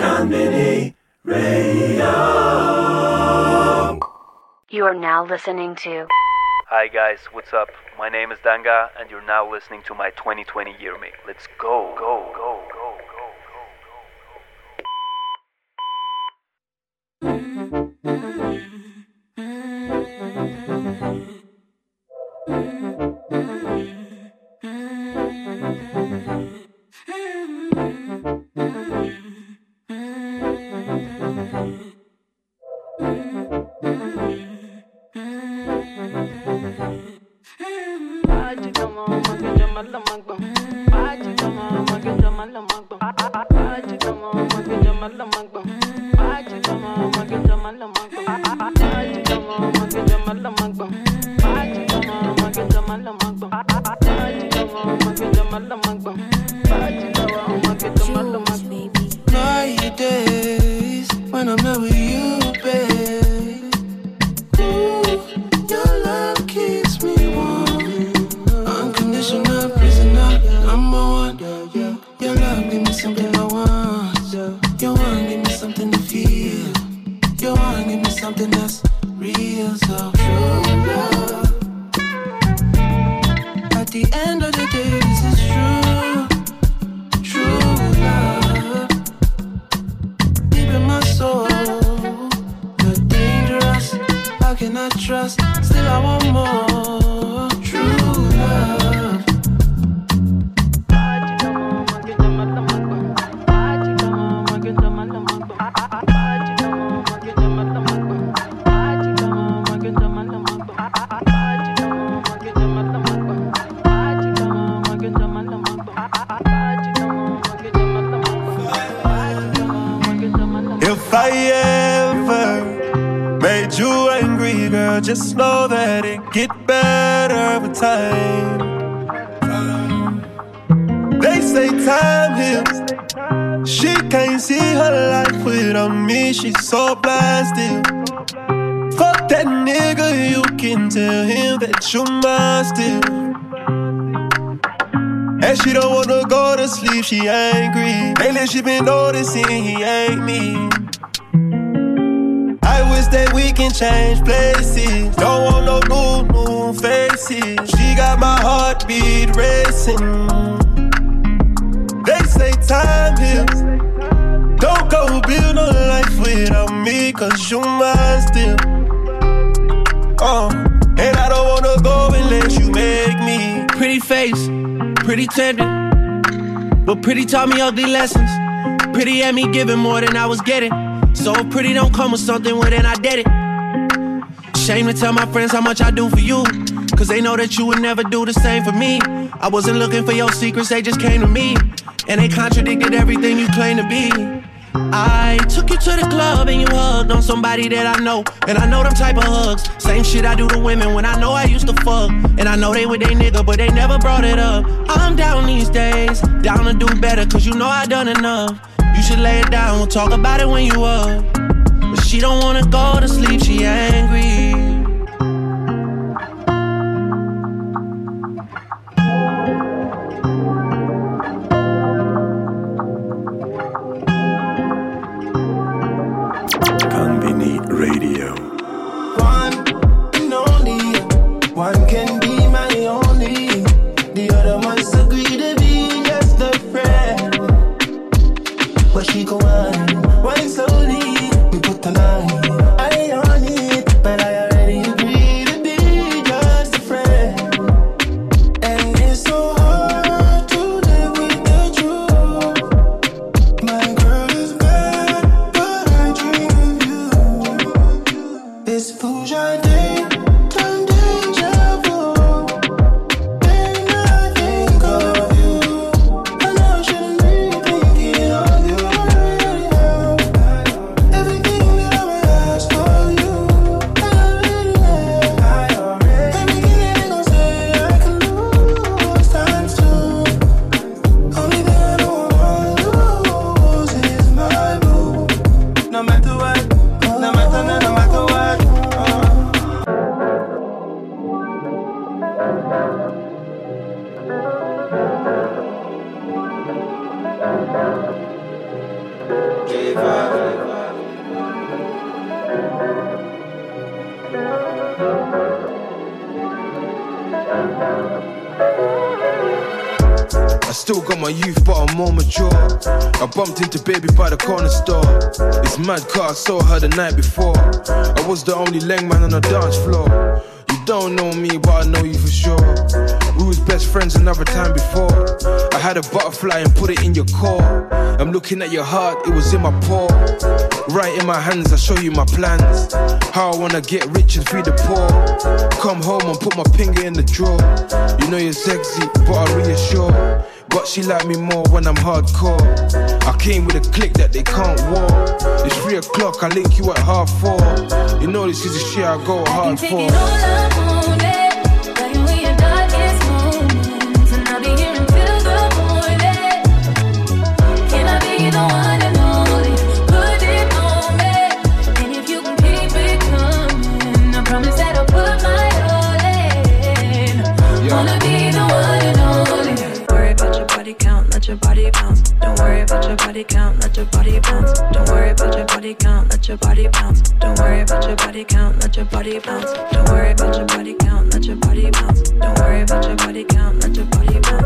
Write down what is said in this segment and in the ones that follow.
Konbini Radio. You are now listening to Hi guys, what's up? My name is Danga and you're now listening to my 2020 year mix. Let's go, go, go, go, go, change places. Don't want no new, new faces. She got my heartbeat racing. They say time heals. Don't go build no life without me, cause you mine still. Uh, and I don't wanna go unless you make me. Pretty face, pretty tempting. But pretty taught me ugly lessons. Pretty had me giving more than I was getting. So pretty don't come with something, well then I did it. Shame to tell my friends how much I do for you. Cause they know that you would never do the same for me. I wasn't looking for your secrets, they just came to me. And they contradicted everything you claim to be. I took you to the club and you hugged on somebody that I know. And I know them type of hugs. Same shit I do to women when I know I used to fuck. And I know they with they nigga, but they never brought it up. I'm down these days, down to do better, cause you know I done enough. You should lay it down, we'll talk about it when you up. But she don't wanna go to sleep, she angry. I bumped into baby by the corner store. It's mad car, I saw her the night before. I was the only leg man on the dance floor. You don't know me, but I know you for sure. We was best friends another time before. I had a butterfly and put it in your core. I'm looking at your heart, it was in my paw. Right in my hands, I show you my plans. How I wanna get rich and feed the poor. Come home and put my finger in the drawer. You know you're sexy, but I reassure. But she like me more when I'm hardcore. I came with a click that they can't walk. It's three o'clock, I link you at half four. You know this is the shit I go hard for. Body count, let your body bounce. Don't worry about your body count, let your body bounce. Don't worry about your body count, let your body bounce. Don't worry about your body count, let your body bounce. Don't worry about your body count, let your body bounce.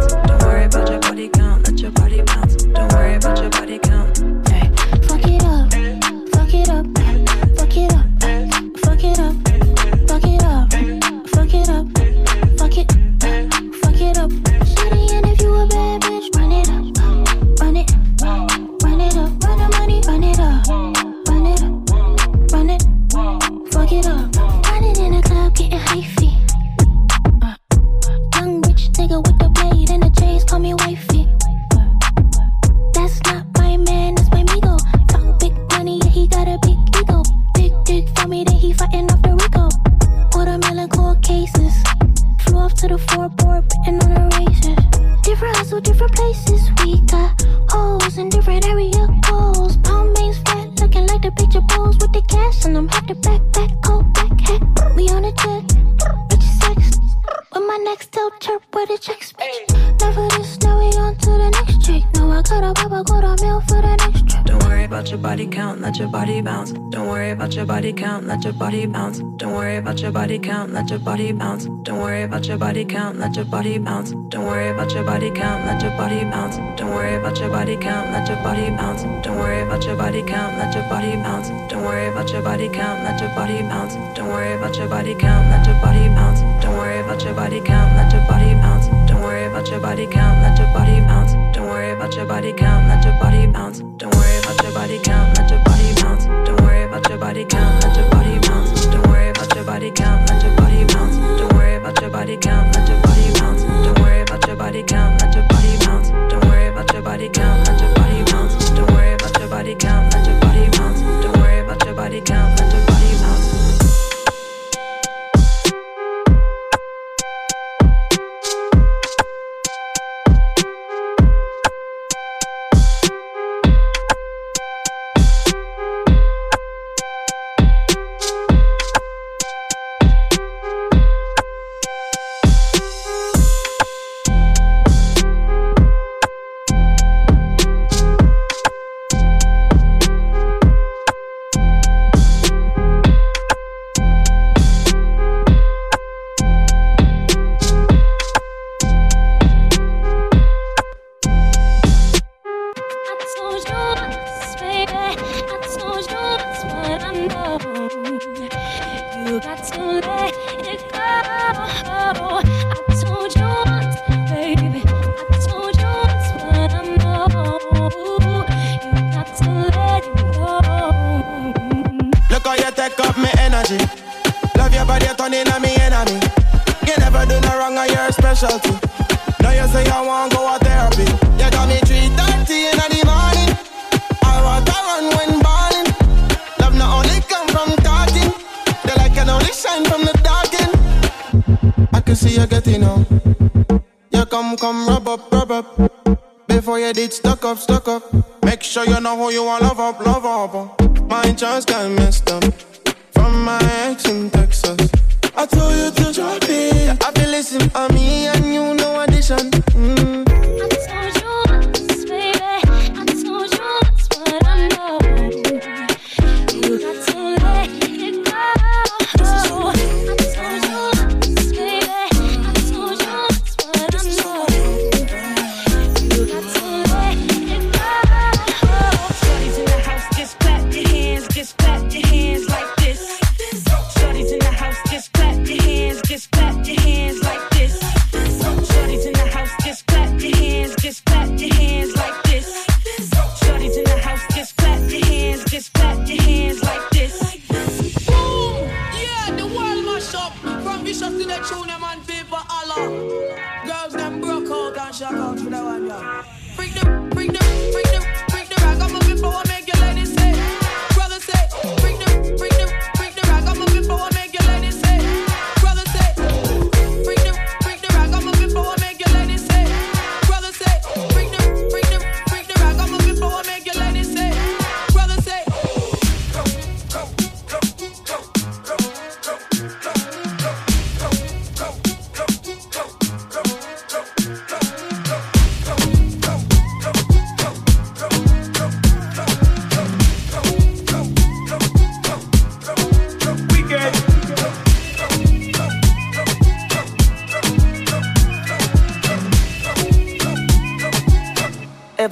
Bounce. Don't worry about your body count, let your body bounce. Don't worry about your body count, let your body bounce. Don't worry about your body count, let your body bounce. Don't worry about your body count, let your body bounce. Don't worry about your body count, let your body bounce. Don't worry about your body count, let your body bounce. Don't worry about your body count, let your body bounce. Don't worry about your body count, let your body bounce. Don't worry about your body count, let your body bounce. Don't worry about your body count, let your body bounce. Don't worry about your body count, let your body bounce. Don't worry about your body count, let your body count, let your body bounce. Don't worry about your body count, let your body bounce. Don't worry about your body count, let your body bounce. Don't worry about your body count, let your body bounce. Don't worry about your body count, let your body bounce. Don't worry about your body count, let your body bounce. Don't worry about your body count, let your Sure you know who you want, love up, love up. My chance got messed up. From my ex in Texas. I told you to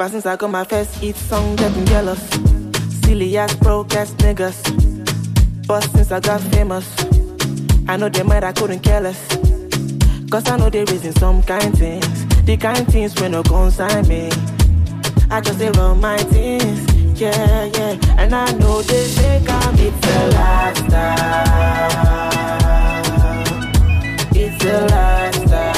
Ever since I got my first hit song, getting jealous. Silly ass, broke ass niggas. But since I got famous, I know they might I couldn't care less. Cause I know they raising some kind things. The kind things when no consign me. I just say run my things. Yeah, yeah. And I know they think I'm it's a lifestyle. It's a lifestyle.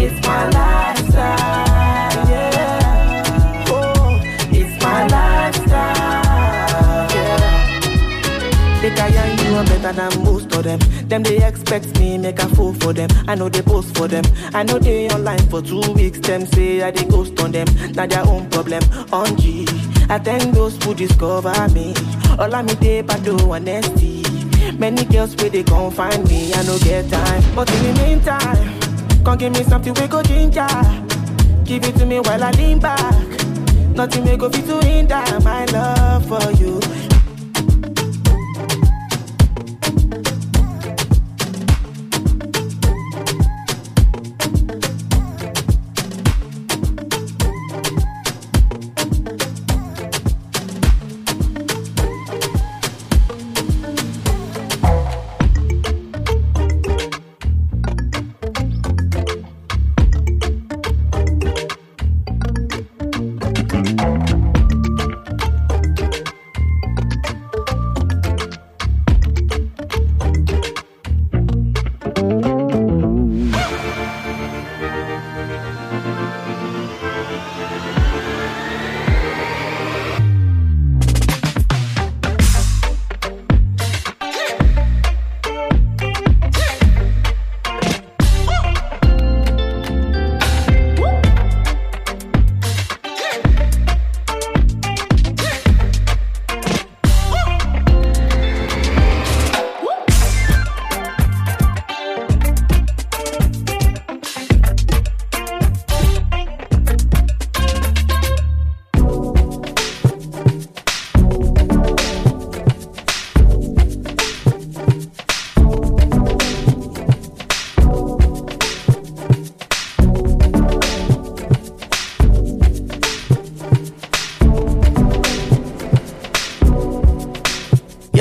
It's my lifestyle. Yeah. Oh, it's my lifestyle. Yeah. They can you I'm better than most of them. Them they expect me make a fool for them. I know they post for them. I know they online for two weeks. Them say I they ghost on them. Now their own problem. On G. I thank those who discover me. All I me they do honesty. Many girls where they gon' find me. I no get time. But in the meantime, come give me something we go ginger. Give it to me while I lean back. Nothing may go fit to hinder my love for you.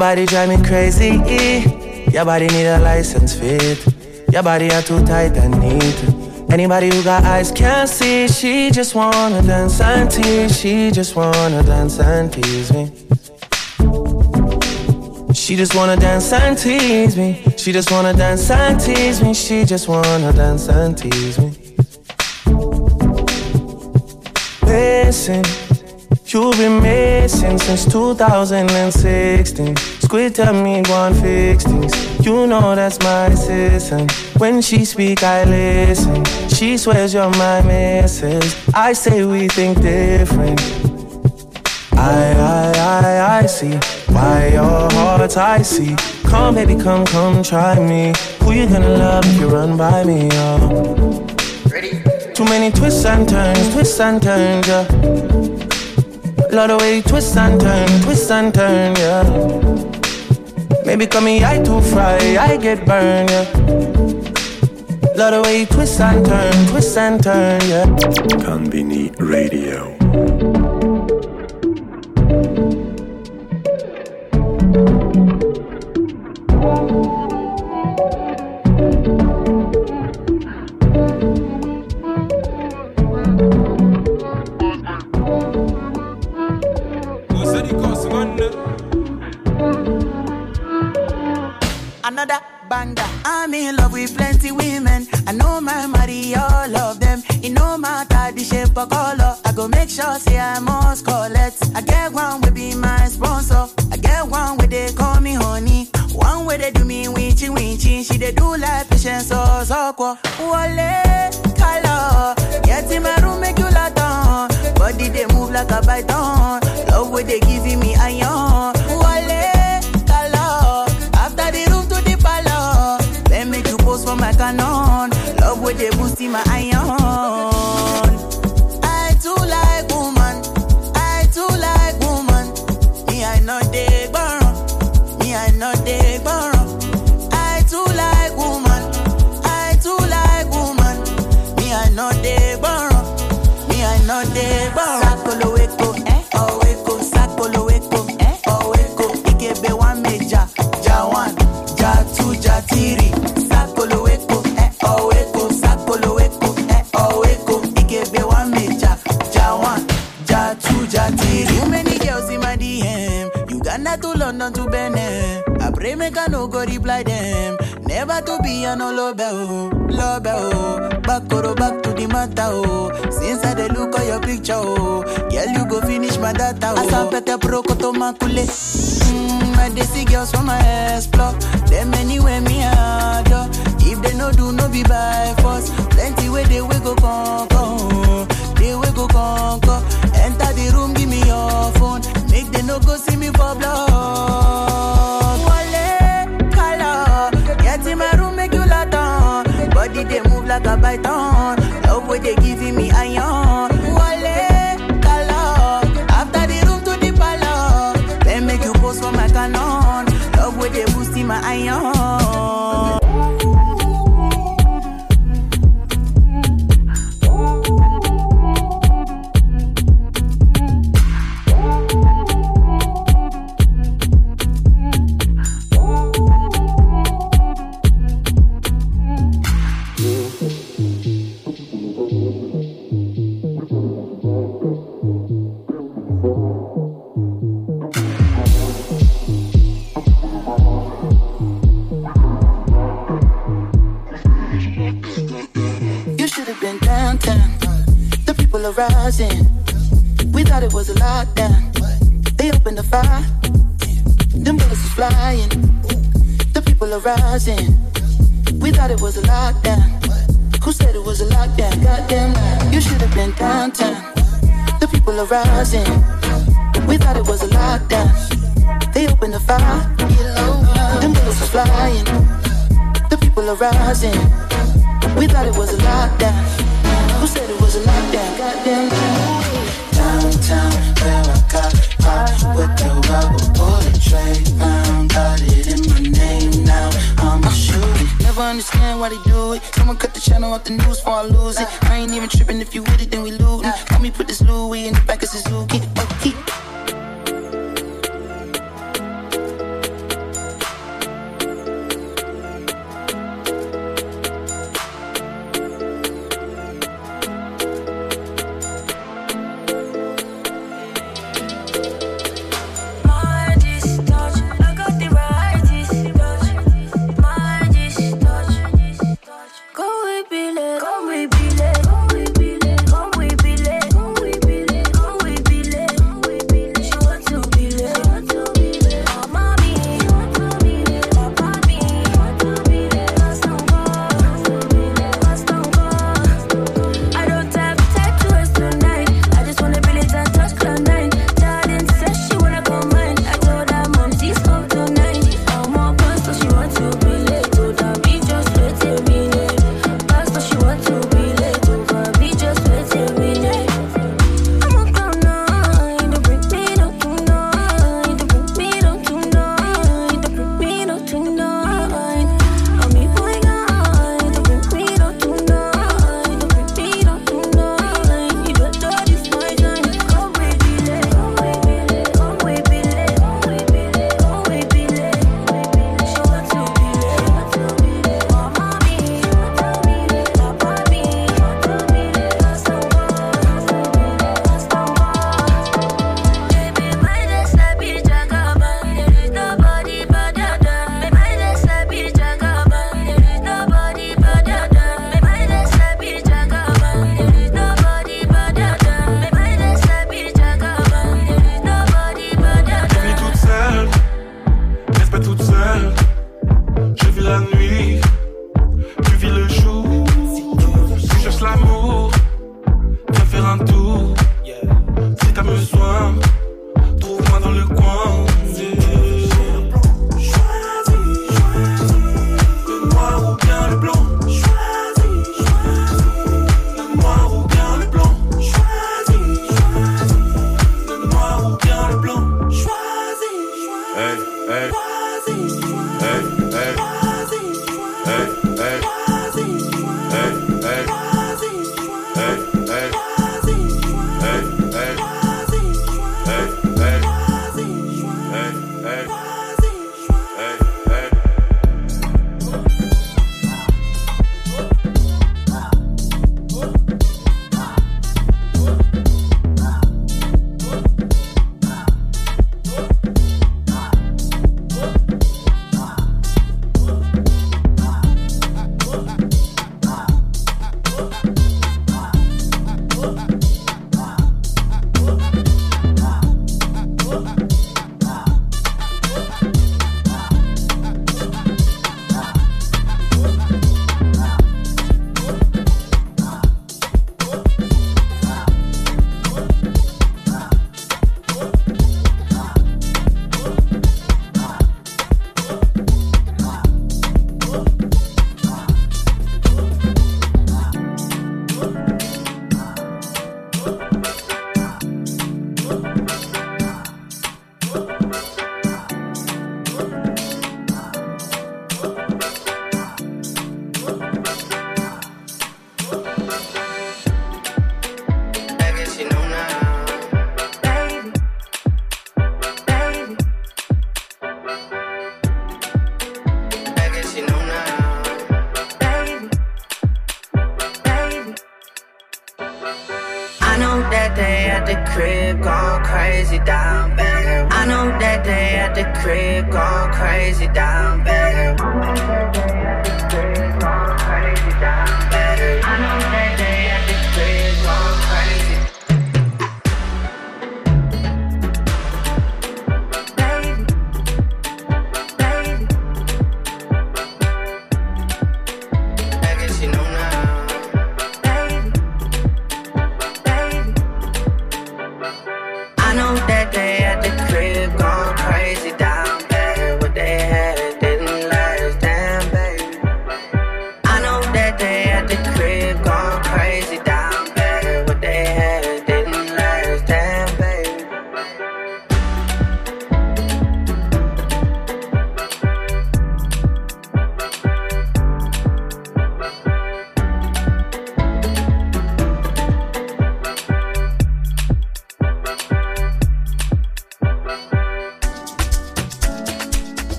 Body drive me crazy. Your body need a license fit. Your body are too tight and neat. Anybody who got eyes can't see. She just wanna dance and tease. She just wanna dance and tease me. She just wanna dance and tease me. She just wanna dance and tease me. She just wanna dance and tease me. Listen, you've been missing since 2016. Squid tell me go and fix things. You know that's my assistant. When she speak, I listen. She swears you're my missus. I say we think different. I, I, I, I see why your heart's icy. Come, baby, come, come, try me. Who you gonna love if you run by me, oh? Ready? Too many twists and turns, twists and turns, yeah. Love the way you twist and turn, twist and turn, yeah. Maybe call me I too fry, I get burned, yeah. Love the way you twist and turn, twist and turn, yeah. Konbini Radio. Python. Love where they make I no go reply them. Never to be a no love, oh, love, oh. Back or back to the matter, oh. Since I dey look at your picture, oh. Girl, you go finish my data, oh. Asa pete pro koto makule. Mmm, I dey girls from my ass block. Them anywhere me adore. If they no do, no be by force. Plenty where they we go conquer, oh. They we go conquer. Enter the room, give me your phone. Make they no go see me for blood. like a bite on Love what they give understand why they do it. Someone cut the channel off the news before I lose it. I ain't even tripping if you with it, then we lootin'. Let me put this Louis in the back of Suzuki.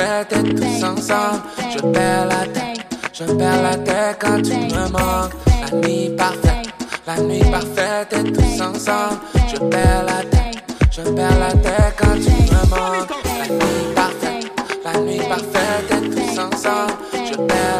tête et tous ensemble. Je perds la tête, je perds la tête quand tu me manques. La nuit parfaite, la nuit parfaite et tous ensemble. Je perds la tête, je perds la tête quand tu me manques. La nuit parfaite, la nuit parfaite et tous ensemble. Je perds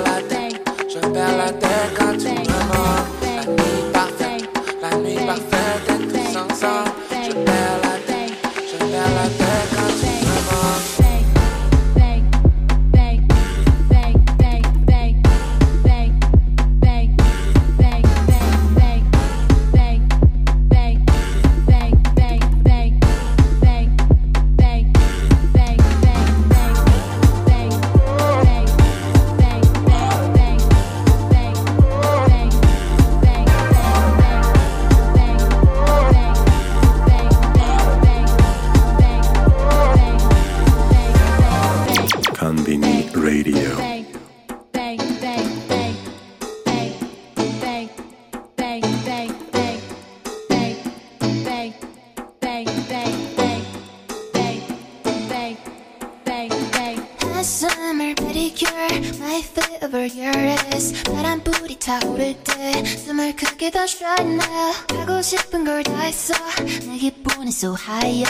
so high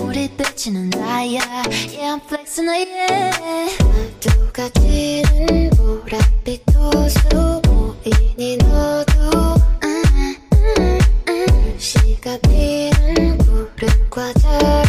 우리 비치는 나야 Yeah I'm flexing yeah 파도가 치는 보랏빛 도수 보이니 너도 음, 음, 음. 시가 피는 푸른 과자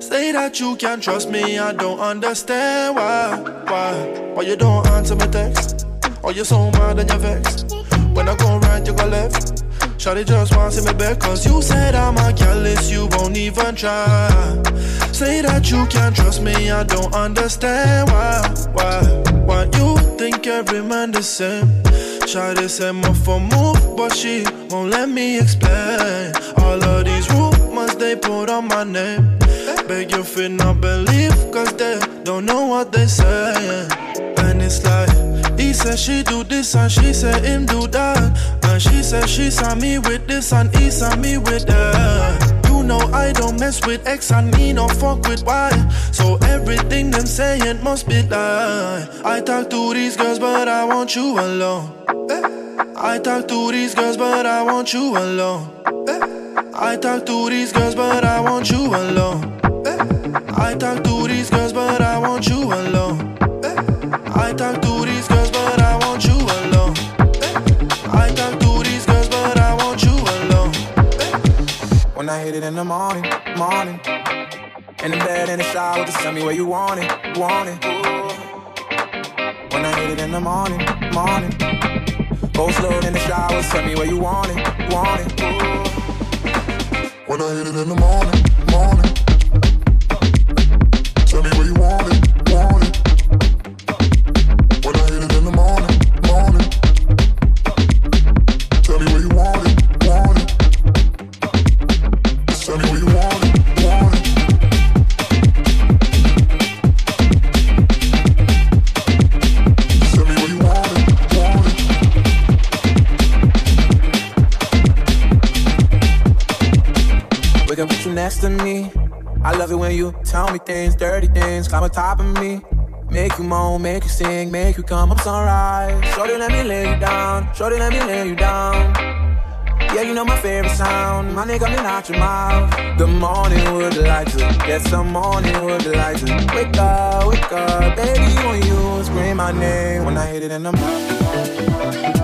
Say that you can't trust me, I don't understand why. Why? Why you don't answer my text? Or you so mad and you're vexed? When I go right, you go left. Shawty just wants see me back, cause you said I'm a careless, you won't even try. Say that you can't trust me, I don't understand why. Why? Why you think every man the same? Shawty said my for move, but she won't let me explain. All of these rumors they put on my name. Beg you feel not believe, cause they don't know what they say. And it's like, he said she do this and she said him do that. And she said she saw me with this and he saw me with that. You know I don't mess with X and me no fuck with Y. So everything them saying must be lie. I talk to these girls but I want you alone. I talk to these girls but I want you alone. I talk to these girls but I want you alone. Eh, I talk to these girls but I want you alone. Eh, I talk to these girls but I want you alone. Eh, I talk to these girls but I want you alone. When I hit it in the morning, morning. In the bed, in the shower, just tell me where you want it, want it. When I hit it in the morning, morning. Go slow in the shower, tell me where you want it, want it. When I hit it in the morning, morning. tell me things, dirty things, climb on top of me. Make you moan, make you sing, make you come up sunrise. Shorty, let me lay you down. Shorty, let me lay you down. Yeah, you know my favorite sound. My nigga, me not your mouth. The morning, would like to. Yes, the morning would like to. Wake up, wake up, baby, when you scream my name when I hit it in the morning.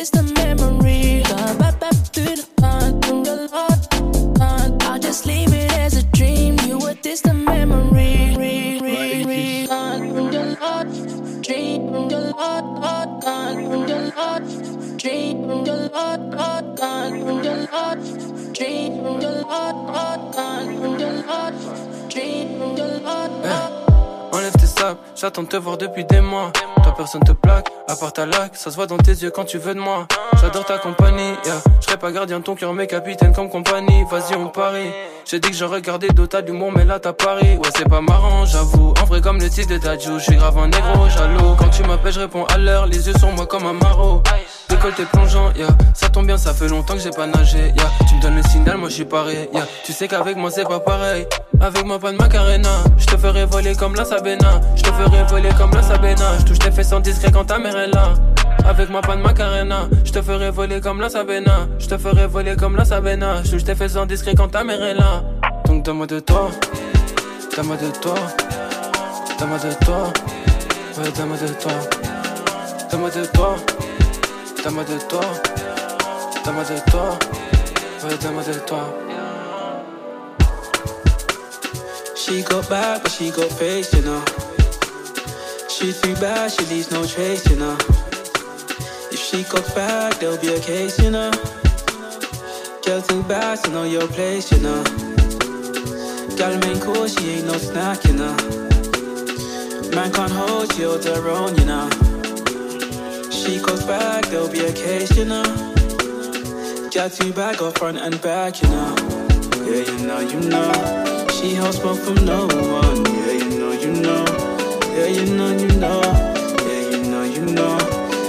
It's the memory. J'attends de te voir depuis des mois. Toi personne te plaque, à part ta lac, ça se voit dans tes yeux quand tu veux de moi. J'adore ta compagnie, yeah. je pas gardien de ton cœur mais capitaine comme compagnie. Vas-y on parie. J'ai dit que j'aurais gardé d'autres d'humour mais là t'as pari. Ouais c'est pas marrant j'avoue, en vrai comme le titre de ta je suis grave un négro jaloux. Quand tu m'appelles je réponds à l'heure, les yeux sur moi comme un maraud. Décolleté plongeant, yeah. ça tombe bien, ça fait longtemps que j'ai pas nagé. Yeah. Tu me donnes le signal, moi je suis pareil. Yeah. Tu sais qu'avec moi c'est pas pareil. Avec moi pas de macarena, je te ferai voler comme la Sabena. Je ferai voler comme la Sabena. Je touche tes fesses sans discret quand ta mère est là. Avec moi pas de macarena, je te ferai voler comme la Sabena. Je te ferai voler comme la Sabena. Je touche tes fesses sans discret quand ta mère est là. Donc donne-moi de toi, donne-moi de toi, donne-moi de toi, ouais donne-moi de toi, donne-moi de toi. Donne-moi de toi, donne-moi de toi, ouais, donne-moi de toi. She got back, but she got face, you know. She too bad, she leaves no trace, you know. If she got back, there'll be a case, you know. Girl too bad to know your place, you know. Girl main course, she ain't no snack, you know. Man can't hold you on their own, you know. She goes back, there'll be a case, you know. Got two back up front and back, you know. Yeah, you know, you know. She holds smoke from no one. Yeah, you know, you know. Yeah, you know, you know.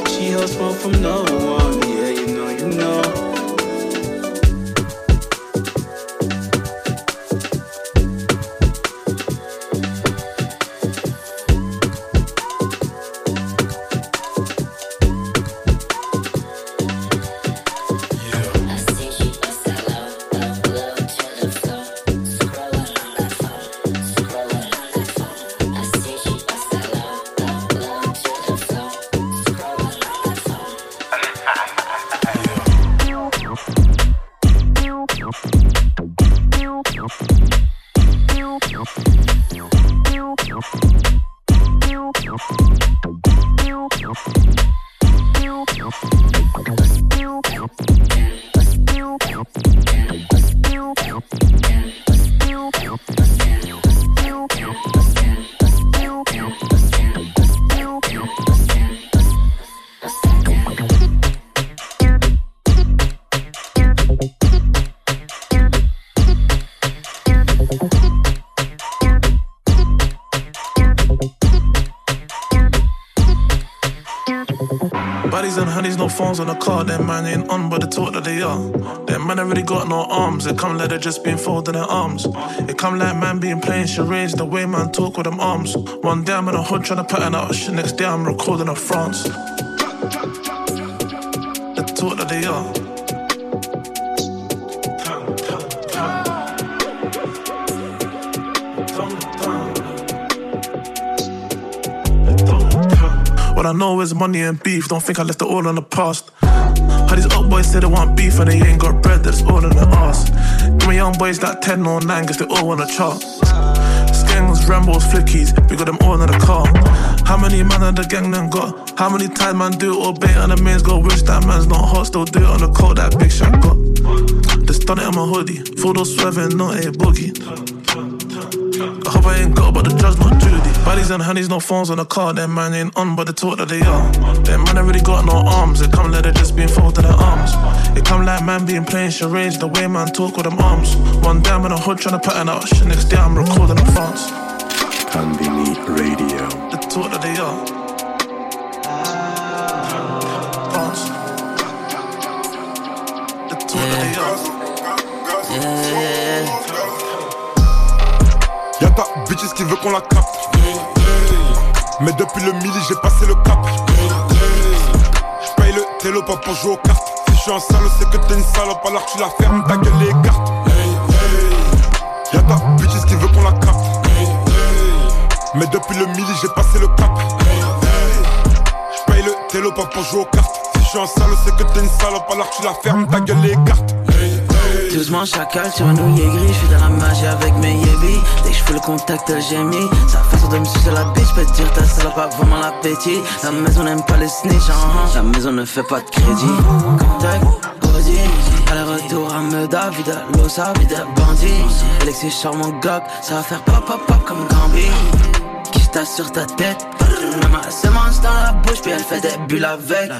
She holds smoke from no one. Yeah, you know, you know. Car, them man ain't on, but the talk that they are. Them man already got no arms, they come like they just been folding their arms. It come like man being playing charades, the way man talk with them arms. One day I'm in a hood trying to pattern out shit, next day I'm recording a France. The talk that they are. What I know is money and beef. Don't think I left it all in the past. Boys say they want beef and they ain't got bread, that's all in the ass. Me young boys like 10 or 9, guess they all wanna chart. Skangs, Rambos, Flickies, we got them all in the car. How many man of the gang then got? How many times man do it or bait on the mains go? Wish that man's not hot, still do it on the cold, that big shot got. Just done it on my hoodie, full those swerving, not a boogie. I hope I ain't got, but the drugs not Judy. Bodies and honeys, no phones on the car. Them man ain't on, but the talk that they are. Them man ain't really got no arms. They come like they just been folded their arms. It come like man being playing charades. The way man talk with them arms. One day I'm in a hood trying to pattern out shit. Next day I'm recording in France. Konbini Radio. The talk that they are. France. The talk that they are. Yeah, yeah, yeah. Bitches qui veut qu'on la capte. Mais depuis le midi, j'ai passé le cap. J'paye le télo pas pour jouer aux cartes. Si je suis un salaud, c'est que t'es une salope, alors tu la fermes, ta gueule les cartes. Y'a ta bitches qui veut qu'on la capte. Mais depuis le midi, j'ai passé le cap. J'paye le télo pas pour jouer aux cartes. Si je suis un salaud, c'est que t'es une salope, alors tu la fermes, ta gueule les cartes. Doucement chacal sur un nouillet gris, suis dans la magie avec mes yébis. Dès que je fais le contact j'ai mis Sa façon de me sucer la bitch, peux te dire ta salope a vraiment l'appétit. La maison n'aime pas les snitch, uh la maison ne fait pas de crédit. Contact, Audi, aller-retour à Meda, vide Losa, vide bandit Alexis charmant gog, ça va faire pop pop pop comme Gambi tasse sur ta tête? Elle ma semence dans la bouche, puis elle fait des bulles avec.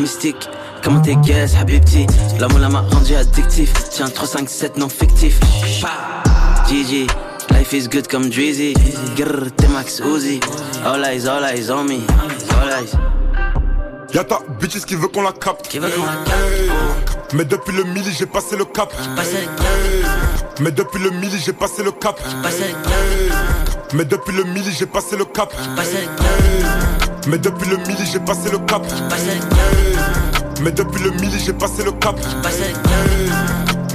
Mystique, comment t'es guess, habibti. L'amour m'a rendu addictif. Tiens, 3, 5, 7 non fictif. GG. Life is good comme Drizzy. Grrr, t'es Max Uzi. All eyes, all eyes on me. All eyes. Y'a ta bitches qui veut qu'on la capte. Qui veut qu'on la capte. Mais depuis le midi, j'ai passé le cap. Mais depuis le midi, j'ai passé le cap. Mais depuis le midi, j'ai passé le cap. Mais depuis le midi, j'ai passé le cap. Mais depuis le midi, j'ai passé le cap.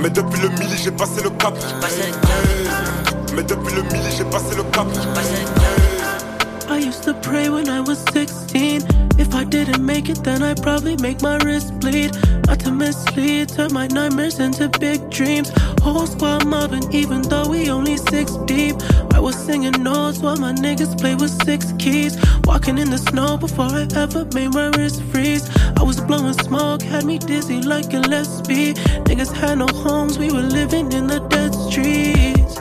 Mais depuis le midi, j'ai passé le cap. Mais depuis le midi, j'ai passé le cap. I used to pray when I was 16. If I didn't make it, then I'd probably make my wrist bleed. Not to mislead, turn my nightmares into big dreams. Whole squad mobbing, even though we only six deep. I was singing notes while my niggas play with six keys. Walking in the snow before I ever made my wrist freeze. I was blowing smoke, had me dizzy like a Gillespie. Niggas had no homes, we were living in the dead streets.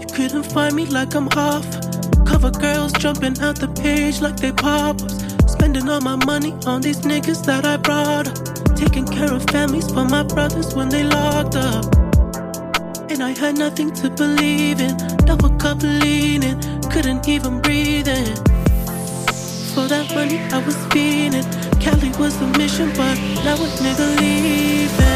You couldn't find me like I'm off. Cover girls jumping out the page like they pop ups. Spending all my money on these niggas that I brought up. Taking care of families for my brothers when they locked up. And I had nothing to believe in. Double cup leaning, couldn't even breathe in. For that money I was feeling. Cali was the mission, but now a nigga leaving.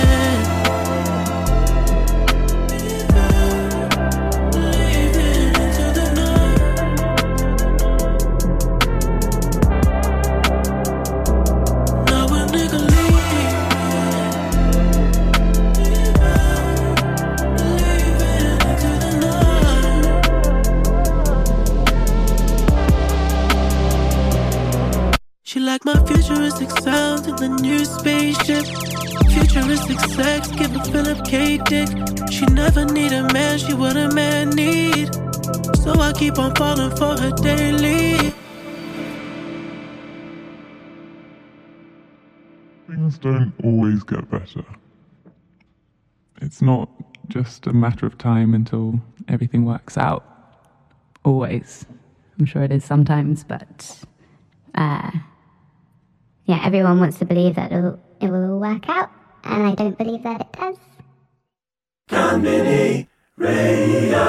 Sounds in the new spaceship. Futuristic sex, give a Philip K dick. She never need a man, she what a man need. So I keep on falling for her daily. Things don't always get better. It's not just a matter of time until everything works out. Always. I'm sure it is sometimes, but uh, yeah, everyone wants to believe that it'll, it will all work out, and I don't believe that it does. Konbini Radio.